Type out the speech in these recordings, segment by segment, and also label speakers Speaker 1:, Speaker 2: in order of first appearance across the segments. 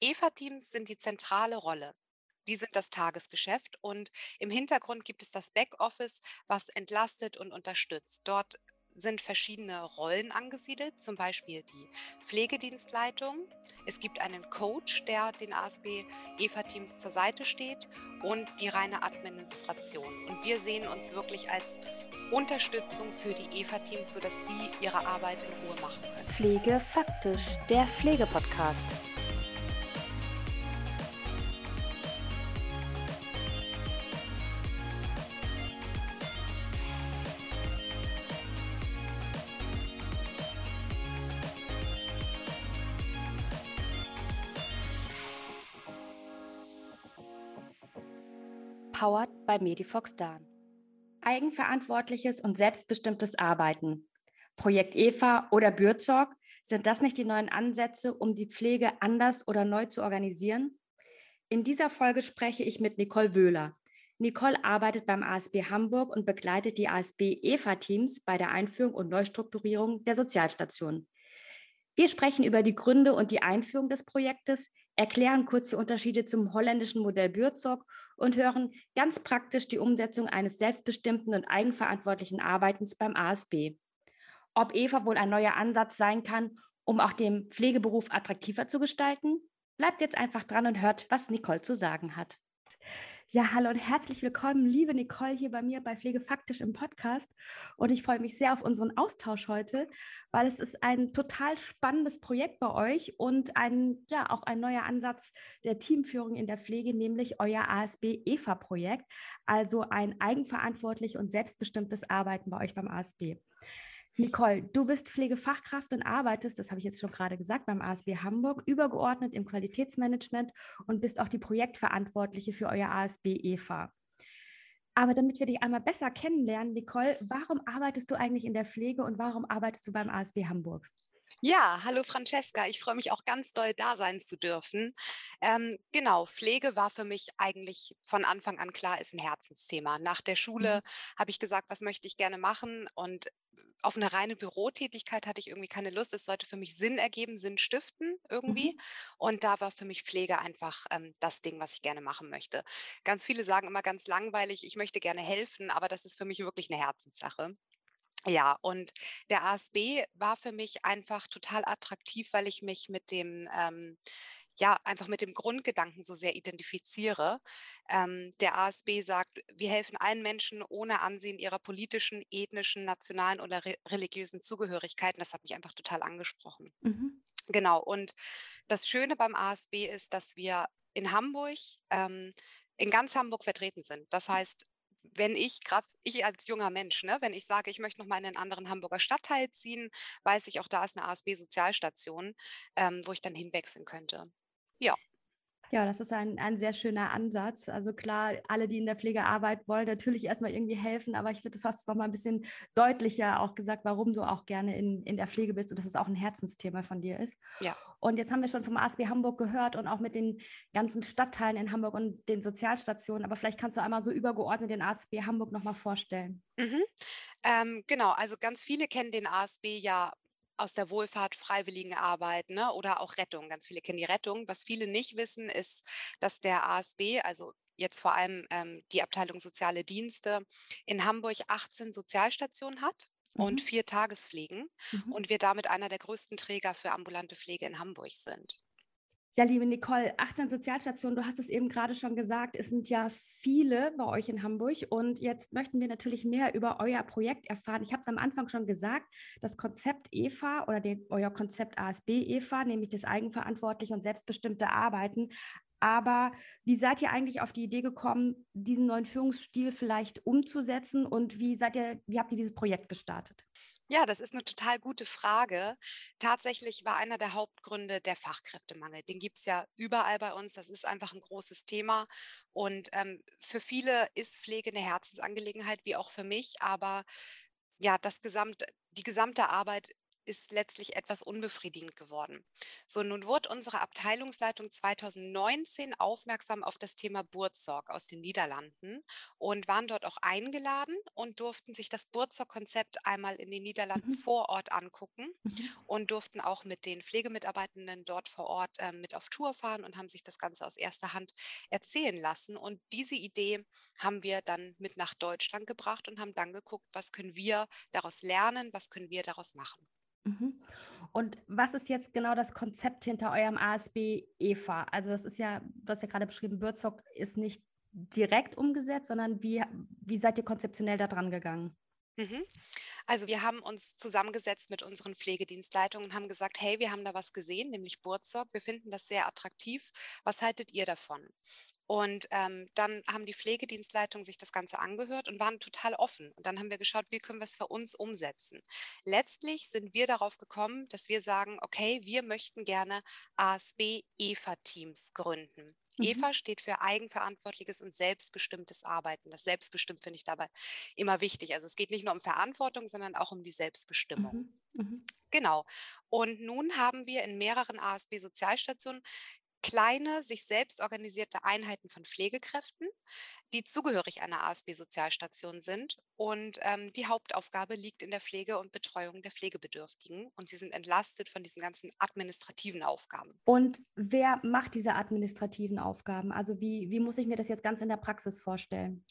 Speaker 1: EVA-Teams sind die zentrale Rolle. Die sind das Tagesgeschäft und im Hintergrund gibt es das Backoffice, was entlastet und unterstützt. Dort sind verschiedene Rollen angesiedelt, zum Beispiel die Pflegedienstleitung. Es gibt einen Coach, der den ASB EVA-Teams zur Seite steht und die reine Administration. Und wir sehen uns wirklich als Unterstützung für die EVA-Teams, sodass sie ihre Arbeit in Ruhe machen können.
Speaker 2: Pflege faktisch, der Pflegepodcast. Powered by Medifox Dan. Eigenverantwortliches und selbstbestimmtes Arbeiten. Projekt EVA oder Bürzorg, sind das nicht die neuen Ansätze, um die Pflege anders oder neu zu organisieren? In dieser Folge spreche ich mit Nicole Wöhler. Nicole arbeitet beim ASB Hamburg und begleitet die ASB EVA-Teams bei der Einführung und Neustrukturierung der Sozialstation. Wir sprechen über die Gründe und die Einführung des Projektes, erklären kurz die Unterschiede zum holländischen Modell Bürzog und hören ganz praktisch die Umsetzung eines selbstbestimmten und eigenverantwortlichen Arbeitens beim ASB. Ob Eva wohl ein neuer Ansatz sein kann, um auch den Pflegeberuf attraktiver zu gestalten? Bleibt jetzt einfach dran und hört, was Nicole zu sagen hat. Ja, hallo und herzlich willkommen, liebe Nicole, hier bei mir bei Pflegefaktisch im Podcast. Und ich freue mich sehr auf unseren Austausch heute, weil es ist ein total spannendes Projekt bei euch und ein, ja, auch ein neuer Ansatz der Teamführung in der Pflege, nämlich euer ASB EVA-Projekt, also ein eigenverantwortlich und selbstbestimmtes Arbeiten bei euch beim ASB. Nicole, du bist Pflegefachkraft und arbeitest, das habe ich jetzt schon gerade gesagt, beim ASB Hamburg, übergeordnet im Qualitätsmanagement und bist auch die Projektverantwortliche für euer ASB EVA. Aber damit wir dich einmal besser kennenlernen, Nicole, warum arbeitest du eigentlich in der Pflege und warum arbeitest du beim ASB Hamburg?
Speaker 1: Ja, hallo Francesca. Ich freue mich auch ganz doll, da sein zu dürfen. Ähm, genau, Pflege war für mich eigentlich von Anfang an klar, ist ein Herzensthema. Nach der Schule mhm. habe ich gesagt, was möchte ich gerne machen? Und auf eine reine Bürotätigkeit hatte ich irgendwie keine Lust. Es sollte für mich Sinn ergeben, Sinn stiften irgendwie. Mhm. Und da war für mich Pflege einfach ähm, das Ding, was ich gerne machen möchte. Ganz viele sagen immer ganz langweilig, ich möchte gerne helfen, aber das ist für mich wirklich eine Herzenssache. Ja, und der ASB war für mich einfach total attraktiv, weil ich mich mit dem ähm, ja, einfach mit dem Grundgedanken so sehr identifiziere. Ähm, der ASB sagt, wir helfen allen Menschen ohne Ansehen ihrer politischen, ethnischen, nationalen oder re religiösen Zugehörigkeiten. Das hat mich einfach total angesprochen. Mhm. Genau. Und das Schöne beim ASB ist, dass wir in Hamburg, ähm, in ganz Hamburg vertreten sind. Das heißt, wenn ich gerade, ich als junger Mensch, ne, wenn ich sage, ich möchte noch mal in einen anderen Hamburger Stadtteil ziehen, weiß ich auch, da ist eine ASB-Sozialstation, ähm, wo ich dann hinwechseln könnte. Ja.
Speaker 2: Ja, das ist ein, ein sehr schöner Ansatz. Also klar, alle, die in der Pflege arbeiten wollen, natürlich erstmal irgendwie helfen, aber ich finde, das hast du noch mal ein bisschen deutlicher auch gesagt, warum du auch gerne in, in der Pflege bist und dass es auch ein Herzensthema von dir ist. Ja. Und jetzt haben wir schon vom ASB Hamburg gehört und auch mit den ganzen Stadtteilen in Hamburg und den Sozialstationen, aber vielleicht kannst du einmal so übergeordnet den ASB Hamburg noch mal vorstellen.
Speaker 1: Mhm. Ähm, genau, also ganz viele kennen den ASB ja aus der Wohlfahrt, Freiwilligenarbeit ne, oder auch Rettung. Ganz viele kennen die Rettung. Was viele nicht wissen, ist, dass der ASB, also jetzt vor allem ähm, die Abteilung Soziale Dienste, in Hamburg 18 Sozialstationen hat mhm. und vier Tagespflegen mhm. und wir damit einer der größten Träger für ambulante Pflege in Hamburg sind.
Speaker 2: Ja, liebe Nicole, 18 Sozialstationen, du hast es eben gerade schon gesagt, es sind ja viele bei euch in Hamburg und jetzt möchten wir natürlich mehr über euer Projekt erfahren. Ich habe es am Anfang schon gesagt, das Konzept EVA oder den, euer Konzept ASB EVA, nämlich das eigenverantwortliche und selbstbestimmte Arbeiten, aber wie seid ihr eigentlich auf die Idee gekommen, diesen neuen Führungsstil vielleicht umzusetzen und wie seid ihr, wie habt ihr dieses Projekt gestartet?
Speaker 1: Ja, das ist eine total gute Frage. Tatsächlich war einer der Hauptgründe der Fachkräftemangel. Den gibt es ja überall bei uns. Das ist einfach ein großes Thema. Und ähm, für viele ist Pflege eine Herzensangelegenheit, wie auch für mich. Aber ja, das gesamte, die gesamte Arbeit ist letztlich etwas unbefriedigend geworden. So, nun wurde unsere Abteilungsleitung 2019 aufmerksam auf das Thema Burzorg aus den Niederlanden und waren dort auch eingeladen und durften sich das Burzorg-Konzept einmal in den Niederlanden mhm. vor Ort angucken mhm. und durften auch mit den Pflegemitarbeitenden dort vor Ort äh, mit auf Tour fahren und haben sich das Ganze aus erster Hand erzählen lassen. Und diese Idee haben wir dann mit nach Deutschland gebracht und haben dann geguckt, was können wir daraus lernen, was können wir daraus machen.
Speaker 2: Mhm. Und was ist jetzt genau das Konzept hinter eurem ASB EVA? Also das ist ja, du hast ja gerade beschrieben, Bürzog ist nicht direkt umgesetzt, sondern wie, wie seid ihr konzeptionell da dran gegangen?
Speaker 1: Mhm. Also wir haben uns zusammengesetzt mit unseren Pflegedienstleitungen und haben gesagt, hey, wir haben da was gesehen, nämlich Burzog. Wir finden das sehr attraktiv. Was haltet ihr davon? Und ähm, dann haben die Pflegedienstleitungen sich das Ganze angehört und waren total offen. Und dann haben wir geschaut, wie können wir es für uns umsetzen. Letztlich sind wir darauf gekommen, dass wir sagen, okay, wir möchten gerne ASB-EFA-Teams gründen. Mhm. EVA steht für eigenverantwortliches und selbstbestimmtes Arbeiten. Das Selbstbestimmt finde ich dabei immer wichtig. Also es geht nicht nur um Verantwortung, sondern auch um die Selbstbestimmung. Mhm. Mhm. Genau. Und nun haben wir in mehreren ASB-Sozialstationen kleine, sich selbst organisierte Einheiten von Pflegekräften, die zugehörig einer ASB-Sozialstation sind. Und ähm, die Hauptaufgabe liegt in der Pflege und Betreuung der Pflegebedürftigen. Und sie sind entlastet von diesen ganzen administrativen Aufgaben.
Speaker 2: Und wer macht diese administrativen Aufgaben? Also wie, wie muss ich mir das jetzt ganz in der Praxis vorstellen?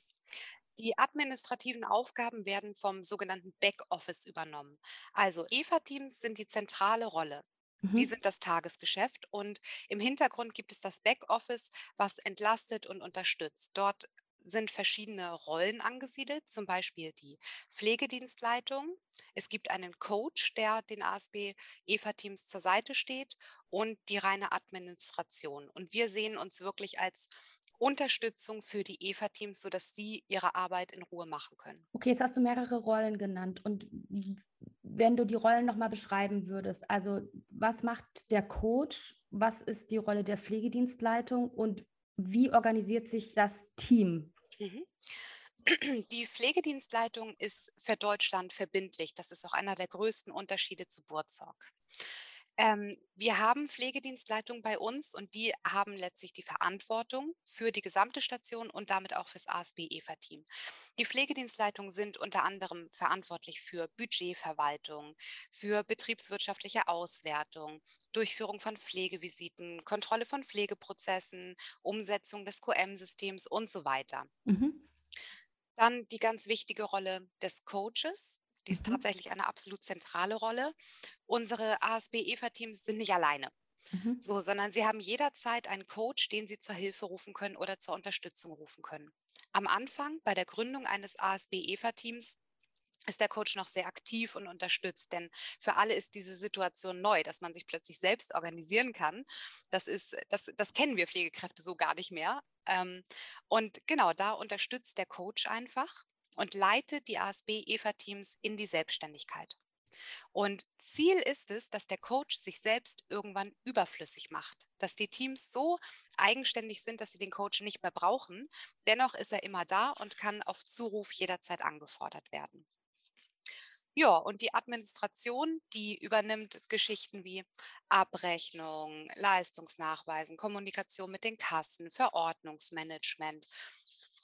Speaker 1: Die administrativen Aufgaben werden vom sogenannten Backoffice übernommen. Also EVA-Teams sind die zentrale Rolle. Die mhm. sind das Tagesgeschäft und im Hintergrund gibt es das Backoffice, was entlastet und unterstützt. Dort sind verschiedene Rollen angesiedelt, zum Beispiel die Pflegedienstleitung. Es gibt einen Coach, der den ASB-EFA-Teams zur Seite steht und die reine Administration. Und wir sehen uns wirklich als Unterstützung für die EFA-Teams, sodass sie ihre Arbeit in Ruhe machen können.
Speaker 2: Okay, jetzt hast du mehrere Rollen genannt. Und wenn du die Rollen nochmal beschreiben würdest, also was macht der Coach, was ist die Rolle der Pflegedienstleitung und wie organisiert sich das Team? Mhm.
Speaker 1: Die Pflegedienstleitung ist für Deutschland verbindlich. Das ist auch einer der größten Unterschiede zu Burzog. Ähm, wir haben Pflegedienstleitungen bei uns und die haben letztlich die Verantwortung für die gesamte Station und damit auch fürs ASB-EFA-Team. Die Pflegedienstleitungen sind unter anderem verantwortlich für Budgetverwaltung, für betriebswirtschaftliche Auswertung, Durchführung von Pflegevisiten, Kontrolle von Pflegeprozessen, Umsetzung des QM-Systems und so weiter. Mhm. Dann die ganz wichtige Rolle des Coaches. Die ist mhm. tatsächlich eine absolut zentrale Rolle. Unsere ASB-EFA-Teams sind nicht alleine. Mhm. So, sondern sie haben jederzeit einen Coach, den sie zur Hilfe rufen können oder zur Unterstützung rufen können. Am Anfang bei der Gründung eines ASB-EFA-Teams ist der Coach noch sehr aktiv und unterstützt. Denn für alle ist diese Situation neu, dass man sich plötzlich selbst organisieren kann. Das ist, das, das kennen wir Pflegekräfte so gar nicht mehr. Ähm, und genau, da unterstützt der Coach einfach und leitet die ASB-EFA-Teams in die Selbstständigkeit. Und Ziel ist es, dass der Coach sich selbst irgendwann überflüssig macht, dass die Teams so eigenständig sind, dass sie den Coach nicht mehr brauchen. Dennoch ist er immer da und kann auf Zuruf jederzeit angefordert werden. Ja, und die Administration, die übernimmt Geschichten wie Abrechnung, Leistungsnachweisen, Kommunikation mit den Kassen, Verordnungsmanagement.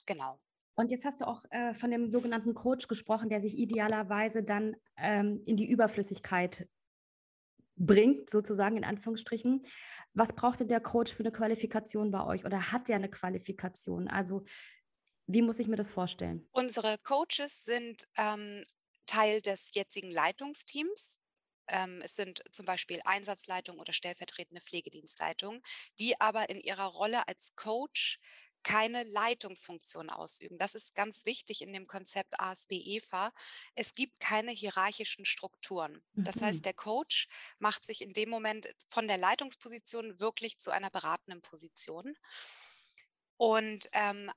Speaker 1: Genau.
Speaker 2: Und jetzt hast du auch äh, von dem sogenannten Coach gesprochen, der sich idealerweise dann ähm, in die Überflüssigkeit bringt, sozusagen in Anführungsstrichen. Was brauchte der Coach für eine Qualifikation bei euch oder hat der eine Qualifikation? Also wie muss ich mir das vorstellen?
Speaker 1: Unsere Coaches sind ähm, Teil des jetzigen Leitungsteams. Ähm, es sind zum Beispiel Einsatzleitungen oder stellvertretende Pflegedienstleitungen, die aber in ihrer Rolle als Coach keine Leitungsfunktion ausüben. Das ist ganz wichtig in dem Konzept ASB-EFA. Es gibt keine hierarchischen Strukturen. Das mhm. heißt, der Coach macht sich in dem Moment von der Leitungsposition wirklich zu einer beratenden Position. Und ähm,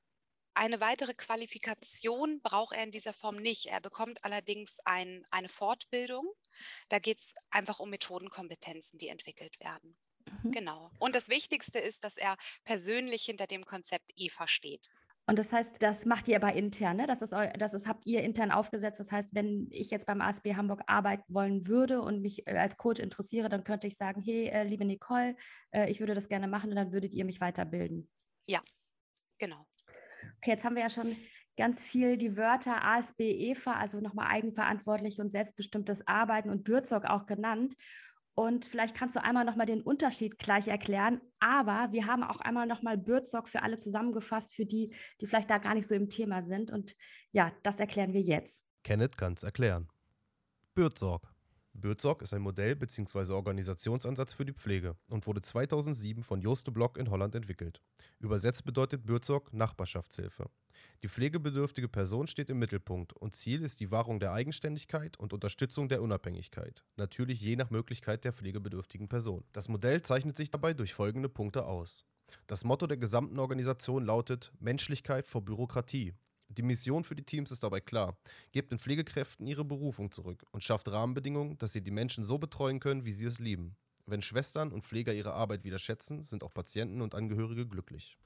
Speaker 1: eine weitere Qualifikation braucht er in dieser Form nicht. Er bekommt allerdings ein, eine Fortbildung. Da geht es einfach um Methodenkompetenzen, die entwickelt werden. Mhm. Genau. Und das Wichtigste ist, dass er persönlich hinter dem Konzept EVA steht.
Speaker 2: Und das heißt, das macht ihr aber intern, ne? Das ist, das ist, habt ihr intern aufgesetzt. Das heißt, wenn ich jetzt beim ASB Hamburg arbeiten wollen würde und mich äh, als Coach interessiere, dann könnte ich sagen, hey, äh, liebe Nicole, äh, ich würde das gerne machen und dann würdet ihr mich weiterbilden.
Speaker 1: Ja, genau.
Speaker 2: Okay, jetzt haben wir ja schon ganz viel die Wörter ASB, EVA, also nochmal eigenverantwortlich und selbstbestimmtes Arbeiten und Bürzog auch genannt. Und vielleicht kannst du einmal nochmal den Unterschied gleich erklären. Aber wir haben auch einmal nochmal Bürzog für alle zusammengefasst, für die, die vielleicht da gar nicht so im Thema sind. Und ja, das erklären wir jetzt.
Speaker 3: Kenneth kann es erklären. Bürzog. Bürzog ist ein Modell bzw. Organisationsansatz für die Pflege und wurde 2007 von Joost Block in Holland entwickelt. Übersetzt bedeutet Bürzog Nachbarschaftshilfe. Die pflegebedürftige Person steht im Mittelpunkt und Ziel ist die Wahrung der Eigenständigkeit und Unterstützung der Unabhängigkeit, natürlich je nach Möglichkeit der pflegebedürftigen Person. Das Modell zeichnet sich dabei durch folgende Punkte aus. Das Motto der gesamten Organisation lautet Menschlichkeit vor Bürokratie. Die Mission für die Teams ist dabei klar. Gebt den Pflegekräften ihre Berufung zurück und schafft Rahmenbedingungen, dass sie die Menschen so betreuen können, wie sie es lieben. Wenn Schwestern und Pfleger ihre Arbeit wieder schätzen, sind auch Patienten und Angehörige glücklich.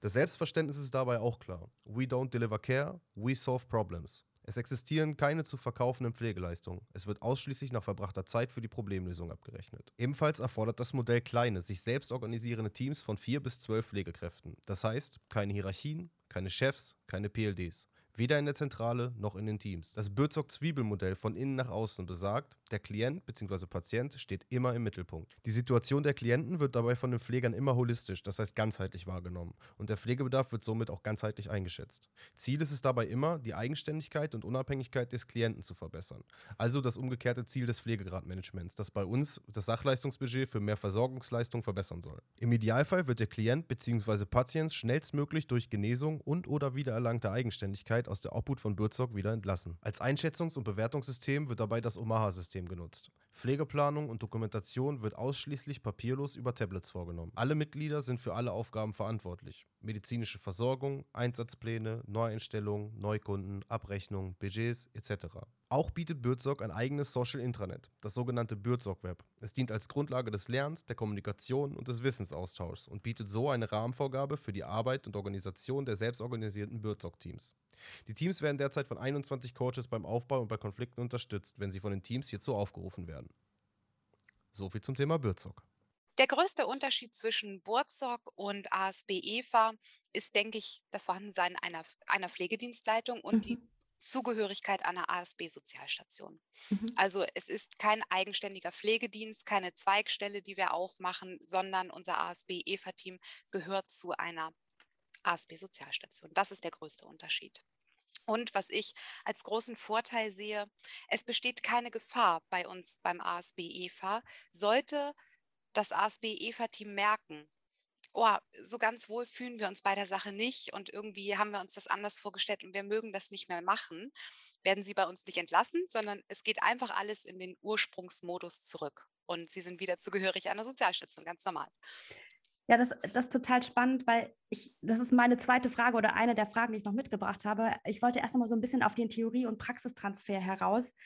Speaker 3: Das Selbstverständnis ist dabei auch klar. We don't deliver care, we solve problems. Es existieren keine zu verkaufenden Pflegeleistungen. Es wird ausschließlich nach verbrachter Zeit für die Problemlösung abgerechnet. Ebenfalls erfordert das Modell kleine, sich selbst organisierende Teams von vier bis zwölf Pflegekräften. Das heißt, keine Hierarchien, keine Chefs, keine PLDs. Weder in der Zentrale noch in den Teams. Das Bürzog-Zwiebelmodell von innen nach außen besagt, der Klient bzw. Patient steht immer im Mittelpunkt. Die Situation der Klienten wird dabei von den Pflegern immer holistisch, das heißt ganzheitlich wahrgenommen. Und der Pflegebedarf wird somit auch ganzheitlich eingeschätzt. Ziel ist es dabei immer, die Eigenständigkeit und Unabhängigkeit des Klienten zu verbessern. Also das umgekehrte Ziel des Pflegegradmanagements, das bei uns das Sachleistungsbudget für mehr Versorgungsleistung verbessern soll. Im Idealfall wird der Klient bzw. Patient schnellstmöglich durch Genesung und oder wiedererlangte Eigenständigkeit Sicherheit aus der Obhut von Bürzog wieder entlassen. Als Einschätzungs- und Bewertungssystem wird dabei das Omaha-System genutzt. Pflegeplanung und Dokumentation wird ausschließlich papierlos über Tablets vorgenommen. Alle Mitglieder sind für alle Aufgaben verantwortlich. Medizinische Versorgung, Einsatzpläne, Neueinstellungen, Neukunden, Abrechnungen, Budgets etc. Auch bietet Bürzog ein eigenes Social Intranet, das sogenannte Bürzog Web. Es dient als Grundlage des Lernens, der Kommunikation und des Wissensaustauschs und bietet so eine Rahmenvorgabe für die Arbeit und Organisation der selbstorganisierten Bürzog-Teams. Die Teams werden derzeit von 21 Coaches beim Aufbau und bei Konflikten unterstützt, wenn sie von den Teams hierzu aufgerufen werden. So viel zum Thema Bürzog.
Speaker 1: Der größte Unterschied zwischen Burzog und ASB EVA ist, denke ich, das Vorhandensein einer, einer Pflegedienstleitung und mhm. die Zugehörigkeit einer ASB-Sozialstation. Mhm. Also es ist kein eigenständiger Pflegedienst, keine Zweigstelle, die wir aufmachen, sondern unser ASB-EVA-Team gehört zu einer ASB-Sozialstation. Das ist der größte Unterschied. Und was ich als großen Vorteil sehe, es besteht keine Gefahr bei uns beim ASB EFA, sollte das ASB EFA-Team merken, oh, so ganz wohl fühlen wir uns bei der Sache nicht und irgendwie haben wir uns das anders vorgestellt und wir mögen das nicht mehr machen, werden sie bei uns nicht entlassen, sondern es geht einfach alles in den Ursprungsmodus zurück und sie sind wieder zugehörig einer Sozialstation, ganz normal.
Speaker 2: Ja, das, das ist total spannend, weil ich, das ist meine zweite Frage oder eine der Fragen, die ich noch mitgebracht habe. Ich wollte erst einmal so ein bisschen auf den Theorie- und Praxistransfer heraus.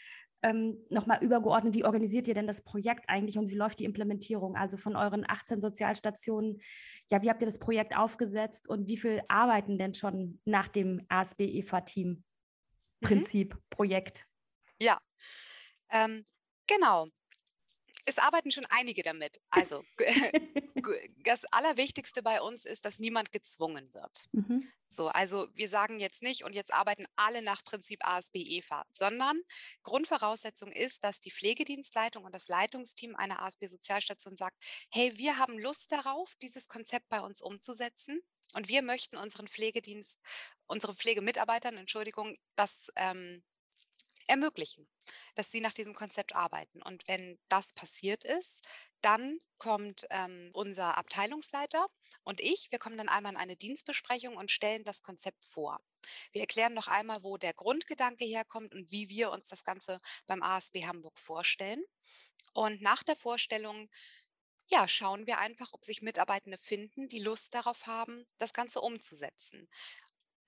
Speaker 2: Ähm, nochmal übergeordnet, wie organisiert ihr denn das Projekt eigentlich und wie läuft die Implementierung? Also von euren 18 Sozialstationen, ja, wie habt ihr das Projekt aufgesetzt und wie viel arbeiten denn schon nach dem ASB-EFA-Team-Prinzip, mhm. Projekt?
Speaker 1: Ja, ähm, genau es arbeiten schon einige damit. Also das Allerwichtigste bei uns ist, dass niemand gezwungen wird. Mhm. So, also wir sagen jetzt nicht und jetzt arbeiten alle nach Prinzip ASB EFA, sondern Grundvoraussetzung ist, dass die Pflegedienstleitung und das Leitungsteam einer ASB Sozialstation sagt, hey, wir haben Lust darauf, dieses Konzept bei uns umzusetzen und wir möchten unseren Pflegedienst, unsere Pflegemitarbeitern, Entschuldigung, das ähm, ermöglichen, dass sie nach diesem Konzept arbeiten. Und wenn das passiert ist, dann kommt ähm, unser Abteilungsleiter und ich, wir kommen dann einmal in eine Dienstbesprechung und stellen das Konzept vor. Wir erklären noch einmal, wo der Grundgedanke herkommt und wie wir uns das Ganze beim ASB Hamburg vorstellen. Und nach der Vorstellung ja, schauen wir einfach, ob sich Mitarbeitende finden, die Lust darauf haben, das Ganze umzusetzen.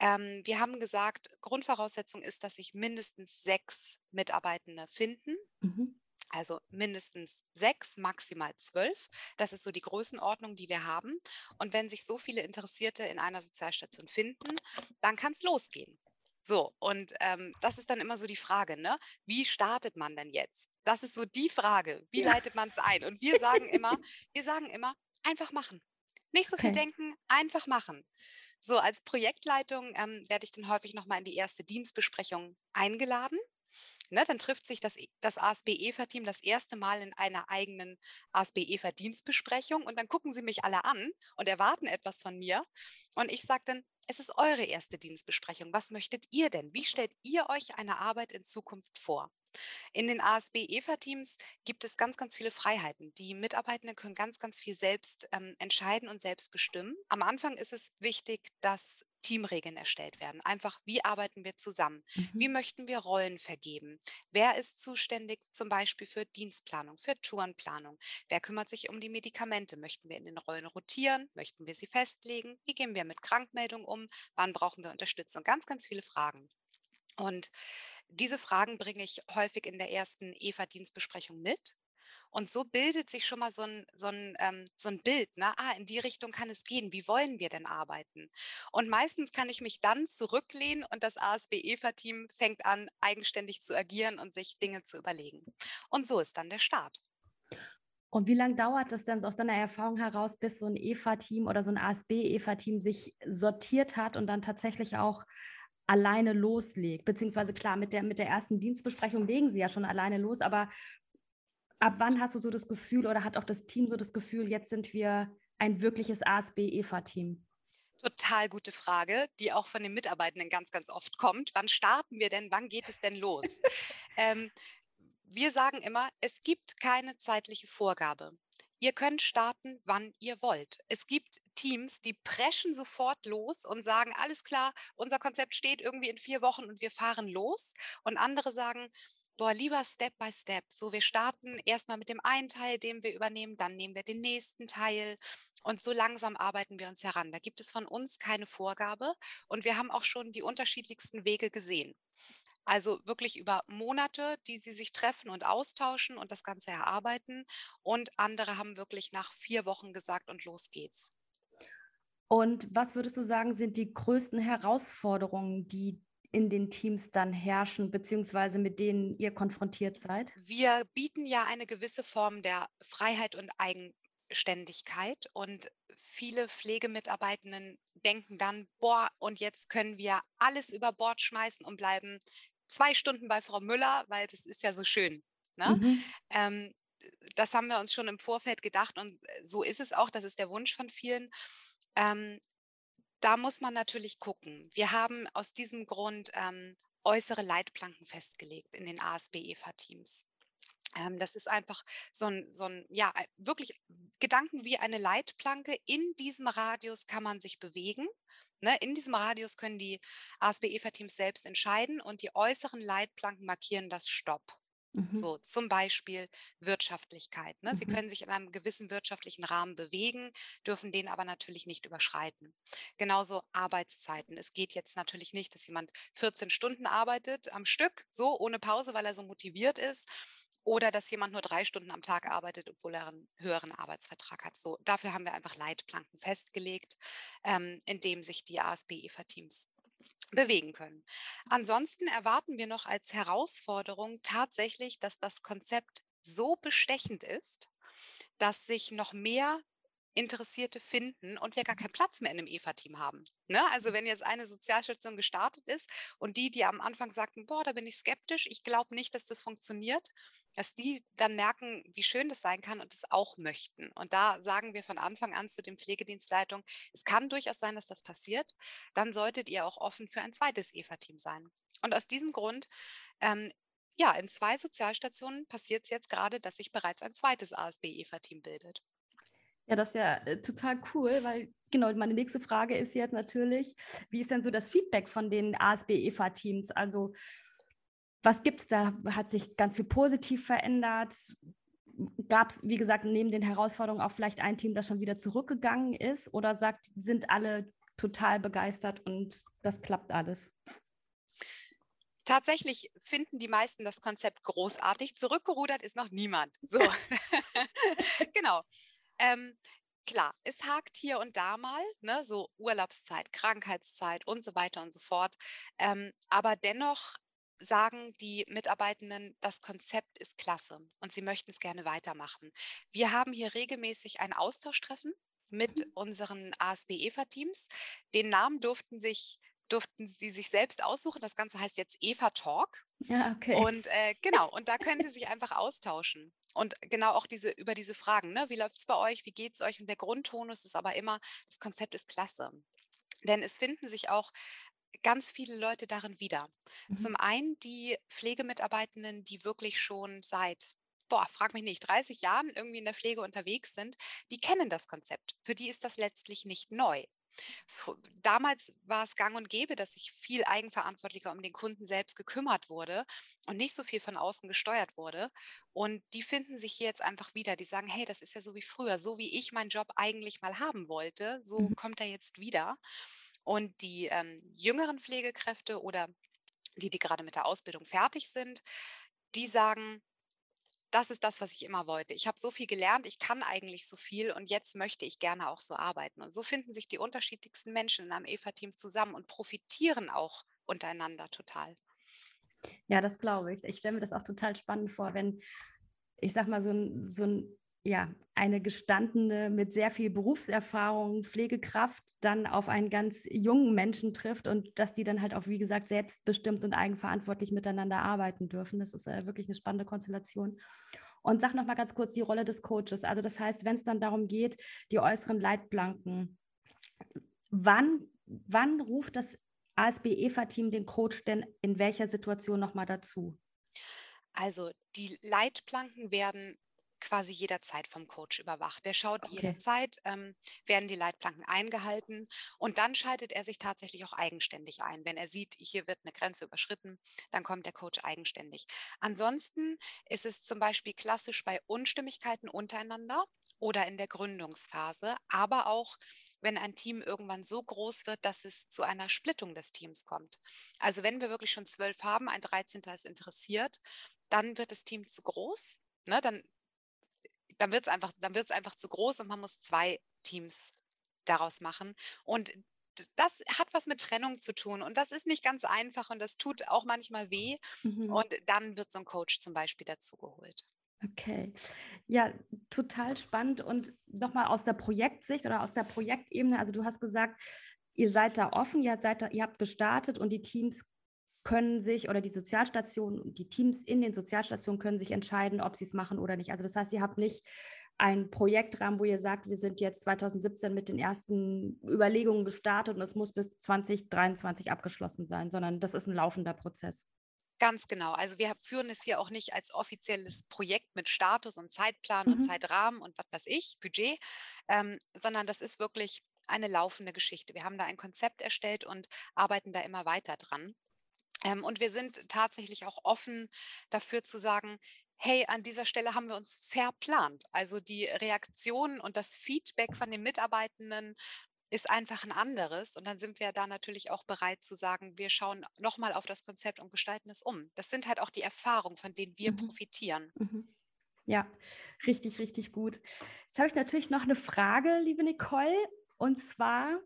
Speaker 1: Ähm, wir haben gesagt, Grundvoraussetzung ist, dass sich mindestens sechs Mitarbeitende finden. Mhm. Also mindestens sechs, maximal zwölf. Das ist so die Größenordnung, die wir haben. Und wenn sich so viele Interessierte in einer Sozialstation finden, dann kann es losgehen. So, und ähm, das ist dann immer so die Frage, ne? Wie startet man denn jetzt? Das ist so die Frage. Wie ja. leitet man es ein? Und wir sagen immer, wir sagen immer, einfach machen. Nicht so okay. viel denken, einfach machen. So, als Projektleitung ähm, werde ich dann häufig nochmal in die erste Dienstbesprechung eingeladen. Ne, dann trifft sich das, das ASB-EFA-Team das erste Mal in einer eigenen ASB-EFA-Dienstbesprechung und dann gucken sie mich alle an und erwarten etwas von mir. Und ich sage dann, es ist eure erste Dienstbesprechung. Was möchtet ihr denn? Wie stellt ihr euch eine Arbeit in Zukunft vor? In den ASB-EFA-Teams gibt es ganz, ganz viele Freiheiten. Die Mitarbeitenden können ganz, ganz viel selbst ähm, entscheiden und selbst bestimmen. Am Anfang ist es wichtig, dass Teamregeln erstellt werden. Einfach, wie arbeiten wir zusammen? Mhm. Wie möchten wir Rollen vergeben? Wer ist zuständig zum Beispiel für Dienstplanung, für Tourenplanung? Wer kümmert sich um die Medikamente? Möchten wir in den Rollen rotieren? Möchten wir sie festlegen? Wie gehen wir mit Krankmeldungen um? Wann brauchen wir Unterstützung? Ganz, ganz viele Fragen. Und diese Fragen bringe ich häufig in der ersten EVA-Dienstbesprechung mit. Und so bildet sich schon mal so ein, so ein, ähm, so ein Bild, ne? ah, in die Richtung kann es gehen, wie wollen wir denn arbeiten? Und meistens kann ich mich dann zurücklehnen und das ASB-EFA-Team fängt an, eigenständig zu agieren und sich Dinge zu überlegen. Und so ist dann der Start.
Speaker 2: Und wie lange dauert es denn aus deiner Erfahrung heraus, bis so ein EFA-Team oder so ein ASB-EFA-Team sich sortiert hat und dann tatsächlich auch alleine loslegt? Beziehungsweise klar, mit der, mit der ersten Dienstbesprechung legen sie ja schon alleine los, aber ab wann hast du so das Gefühl oder hat auch das Team so das Gefühl, jetzt sind wir ein wirkliches ASB-EFA-Team?
Speaker 1: Total gute Frage, die auch von den Mitarbeitenden ganz, ganz oft kommt. Wann starten wir denn? Wann geht es denn los? ähm, wir sagen immer, es gibt keine zeitliche Vorgabe. Ihr könnt starten, wann ihr wollt. Es gibt Teams, die preschen sofort los und sagen, alles klar, unser Konzept steht irgendwie in vier Wochen und wir fahren los. Und andere sagen, boah, lieber Step by Step. So, wir starten erstmal mit dem einen Teil, den wir übernehmen, dann nehmen wir den nächsten Teil und so langsam arbeiten wir uns heran. Da gibt es von uns keine Vorgabe und wir haben auch schon die unterschiedlichsten Wege gesehen. Also wirklich über Monate, die sie sich treffen und austauschen und das Ganze erarbeiten. Und andere haben wirklich nach vier Wochen gesagt, und los geht's.
Speaker 2: Und was würdest du sagen, sind die größten Herausforderungen, die in den Teams dann herrschen, beziehungsweise mit denen ihr konfrontiert seid?
Speaker 1: Wir bieten ja eine gewisse Form der Freiheit und Eigenständigkeit und viele Pflegemitarbeitenden denken dann, boah, und jetzt können wir alles über Bord schmeißen und bleiben zwei Stunden bei Frau Müller, weil das ist ja so schön. Ne? Mhm. Ähm, das haben wir uns schon im Vorfeld gedacht und so ist es auch, das ist der Wunsch von vielen. Ähm, da muss man natürlich gucken. Wir haben aus diesem Grund ähm, äußere Leitplanken festgelegt in den ASB-EFA-Teams. Ähm, das ist einfach so ein, so ein, ja, wirklich Gedanken wie eine Leitplanke. In diesem Radius kann man sich bewegen. Ne? In diesem Radius können die ASB-EFA-Teams selbst entscheiden und die äußeren Leitplanken markieren das Stopp. Mhm. So, zum Beispiel Wirtschaftlichkeit. Ne? Mhm. Sie können sich in einem gewissen wirtschaftlichen Rahmen bewegen, dürfen den aber natürlich nicht überschreiten. Genauso Arbeitszeiten. Es geht jetzt natürlich nicht, dass jemand 14 Stunden arbeitet am Stück, so ohne Pause, weil er so motiviert ist. Oder dass jemand nur drei Stunden am Tag arbeitet, obwohl er einen höheren Arbeitsvertrag hat. So, dafür haben wir einfach Leitplanken festgelegt, ähm, in dem sich die ASB-EFA-Teams bewegen können. Ansonsten erwarten wir noch als Herausforderung tatsächlich, dass das Konzept so bestechend ist, dass sich noch mehr Interessierte finden und wir gar keinen Platz mehr in einem EVA-Team haben. Ne? Also wenn jetzt eine Sozialstation gestartet ist und die, die am Anfang sagten, boah, da bin ich skeptisch, ich glaube nicht, dass das funktioniert, dass die dann merken, wie schön das sein kann und es auch möchten. Und da sagen wir von Anfang an zu den Pflegedienstleitungen, es kann durchaus sein, dass das passiert. Dann solltet ihr auch offen für ein zweites EVA-Team sein. Und aus diesem Grund ähm, ja, in zwei Sozialstationen passiert es jetzt gerade, dass sich bereits ein zweites ASB-EVA-Team bildet.
Speaker 2: Ja, das ist ja äh, total cool, weil genau, meine nächste Frage ist jetzt natürlich, wie ist denn so das Feedback von den ASB-EFA-Teams? Also was gibt es da? Hat sich ganz viel positiv verändert? Gab es, wie gesagt, neben den Herausforderungen auch vielleicht ein Team, das schon wieder zurückgegangen ist? Oder sagt, sind alle total begeistert und das klappt alles?
Speaker 1: Tatsächlich finden die meisten das Konzept großartig. Zurückgerudert ist noch niemand. So, genau. Ähm, klar, es hakt hier und da mal, ne, so Urlaubszeit, Krankheitszeit und so weiter und so fort. Ähm, aber dennoch sagen die Mitarbeitenden, das Konzept ist klasse und sie möchten es gerne weitermachen. Wir haben hier regelmäßig ein Austauschtreffen mit mhm. unseren ASB-EVA-Teams. Den Namen durften sich durften sie sich selbst aussuchen. Das Ganze heißt jetzt Eva Talk.
Speaker 2: Ja, okay.
Speaker 1: Und äh, genau, und da können sie sich einfach austauschen. Und genau auch diese über diese Fragen, ne? Wie läuft es bei euch? Wie geht es euch? Und der Grundtonus ist aber immer, das Konzept ist klasse. Denn es finden sich auch ganz viele Leute darin wieder. Mhm. Zum einen die Pflegemitarbeitenden, die wirklich schon seit boah, frag mich nicht, 30 Jahren irgendwie in der Pflege unterwegs sind, die kennen das Konzept. Für die ist das letztlich nicht neu. Damals war es gang und gäbe, dass sich viel eigenverantwortlicher um den Kunden selbst gekümmert wurde und nicht so viel von außen gesteuert wurde. Und die finden sich hier jetzt einfach wieder. Die sagen, hey, das ist ja so wie früher, so wie ich meinen Job eigentlich mal haben wollte, so mhm. kommt er jetzt wieder. Und die ähm, jüngeren Pflegekräfte oder die, die gerade mit der Ausbildung fertig sind, die sagen, das ist das, was ich immer wollte. Ich habe so viel gelernt, ich kann eigentlich so viel und jetzt möchte ich gerne auch so arbeiten. Und so finden sich die unterschiedlichsten Menschen in einem EVA-Team zusammen und profitieren auch untereinander total.
Speaker 2: Ja, das glaube ich. Ich stelle mir das auch total spannend vor, wenn, ich sag mal, so ein, so ein ja, eine gestandene mit sehr viel Berufserfahrung, Pflegekraft dann auf einen ganz jungen Menschen trifft und dass die dann halt auch, wie gesagt, selbstbestimmt und eigenverantwortlich miteinander arbeiten dürfen. Das ist äh, wirklich eine spannende Konstellation. Und sag noch mal ganz kurz die Rolle des Coaches. Also das heißt, wenn es dann darum geht, die äußeren Leitplanken, wann, wann ruft das ASB-EFA-Team den Coach denn in welcher Situation noch mal dazu?
Speaker 1: Also die Leitplanken werden quasi jederzeit vom Coach überwacht. Der schaut okay. jederzeit, ähm, werden die Leitplanken eingehalten und dann schaltet er sich tatsächlich auch eigenständig ein. Wenn er sieht, hier wird eine Grenze überschritten, dann kommt der Coach eigenständig. Ansonsten ist es zum Beispiel klassisch bei Unstimmigkeiten untereinander oder in der Gründungsphase, aber auch wenn ein Team irgendwann so groß wird, dass es zu einer Splittung des Teams kommt. Also wenn wir wirklich schon zwölf haben, ein 13. ist interessiert, dann wird das Team zu groß. Ne, dann dann wird es einfach, dann wird es einfach zu groß und man muss zwei Teams daraus machen. Und das hat was mit Trennung zu tun und das ist nicht ganz einfach und das tut auch manchmal weh. Mhm. Und dann wird so ein Coach zum Beispiel dazugeholt.
Speaker 2: Okay, ja, total spannend und nochmal aus der Projektsicht oder aus der Projektebene. Also du hast gesagt, ihr seid da offen, ihr, seid da, ihr habt gestartet und die Teams können sich oder die Sozialstationen, die Teams in den Sozialstationen können sich entscheiden, ob sie es machen oder nicht. Also das heißt, ihr habt nicht ein Projektrahmen, wo ihr sagt, wir sind jetzt 2017 mit den ersten Überlegungen gestartet und es muss bis 2023 abgeschlossen sein, sondern das ist ein laufender Prozess.
Speaker 1: Ganz genau. Also wir führen es hier auch nicht als offizielles Projekt mit Status und Zeitplan mhm. und Zeitrahmen und was weiß ich, Budget, ähm, sondern das ist wirklich eine laufende Geschichte. Wir haben da ein Konzept erstellt und arbeiten da immer weiter dran. Ähm, und wir sind tatsächlich auch offen dafür zu sagen, hey, an dieser Stelle haben wir uns verplant. Also die Reaktion und das Feedback von den Mitarbeitenden ist einfach ein anderes. Und dann sind wir da natürlich auch bereit zu sagen, wir schauen nochmal auf das Konzept und gestalten es um. Das sind halt auch die Erfahrungen, von denen wir mhm. profitieren. Mhm.
Speaker 2: Ja, richtig, richtig gut. Jetzt habe ich natürlich noch eine Frage, liebe Nicole. Und zwar,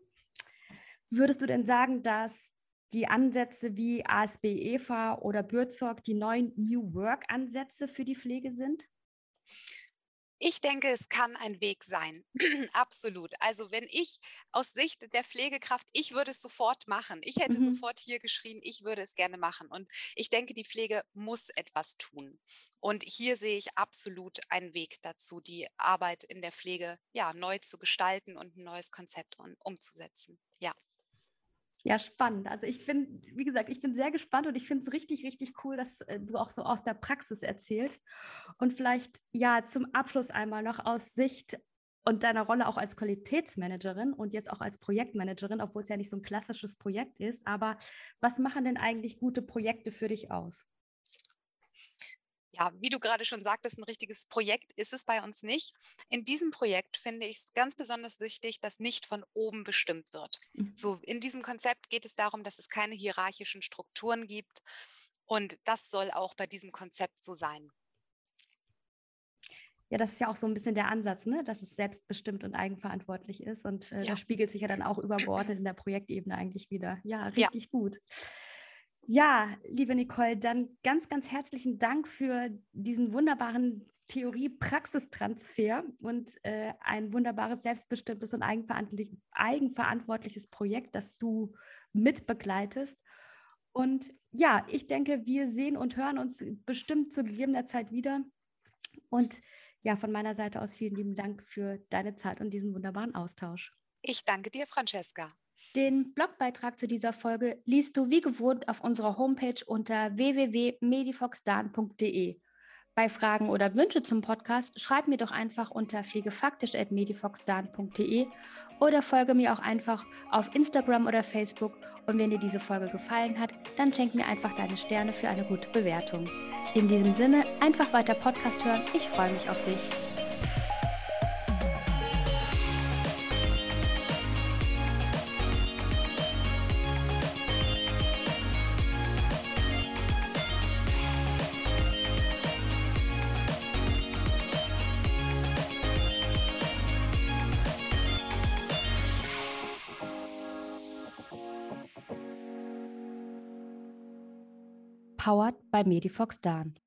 Speaker 2: würdest du denn sagen, dass die Ansätze wie ASB EVA oder Bürzog die neuen New Work-Ansätze für die Pflege sind?
Speaker 1: Ich denke, es kann ein Weg sein. Absolut. Also wenn ich aus Sicht der Pflegekraft, ich würde es sofort machen. Ich hätte mhm. sofort hier geschrien, ich würde es gerne machen. Und ich denke, die Pflege muss etwas tun. Und hier sehe ich absolut einen Weg dazu, die Arbeit in der Pflege ja neu zu gestalten und ein neues Konzept um, umzusetzen. Ja.
Speaker 2: Ja, spannend. Also ich bin, wie gesagt, ich bin sehr gespannt und ich finde es richtig, richtig cool, dass äh, du auch so aus der Praxis erzählst. Und vielleicht ja zum Abschluss einmal noch aus Sicht und deiner Rolle auch als Qualitätsmanagerin und jetzt auch als Projektmanagerin, obwohl es ja nicht so ein klassisches Projekt ist. Aber was machen denn eigentlich gute Projekte für dich aus?
Speaker 1: Ja, wie du gerade schon sagtest, ein richtiges Projekt ist es bei uns nicht. In diesem Projekt finde ich es ganz besonders wichtig, dass nicht von oben bestimmt wird. Mhm. So in diesem Konzept geht es darum, dass es keine hierarchischen Strukturen gibt Und das soll auch bei diesem Konzept so sein.
Speaker 2: Ja, das ist ja auch so ein bisschen der Ansatz, ne? dass es selbstbestimmt und eigenverantwortlich ist. Und äh, ja. das spiegelt sich ja dann auch übergeordnet in der Projektebene eigentlich wieder. Ja, richtig ja. gut. Ja, liebe Nicole, dann ganz, ganz herzlichen Dank für diesen wunderbaren Theorie-Praxistransfer und äh, ein wunderbares, selbstbestimmtes und eigenverantwortlich, eigenverantwortliches Projekt, das du mitbegleitest. Und ja, ich denke, wir sehen und hören uns bestimmt zu gegebener Zeit wieder. Und ja, von meiner Seite aus vielen lieben Dank für deine Zeit und diesen wunderbaren Austausch.
Speaker 1: Ich danke dir, Francesca.
Speaker 2: Den Blogbeitrag zu dieser Folge liest du wie gewohnt auf unserer Homepage unter www.medifoxdan.de. Bei Fragen oder Wünsche zum Podcast schreib mir doch einfach unter pflegefaktisch.medifoxdan.de oder folge mir auch einfach auf Instagram oder Facebook. Und wenn dir diese Folge gefallen hat, dann schenk mir einfach deine Sterne für eine gute Bewertung. In diesem Sinne, einfach weiter Podcast hören. Ich freue mich auf dich. Powered by Medifox Dan.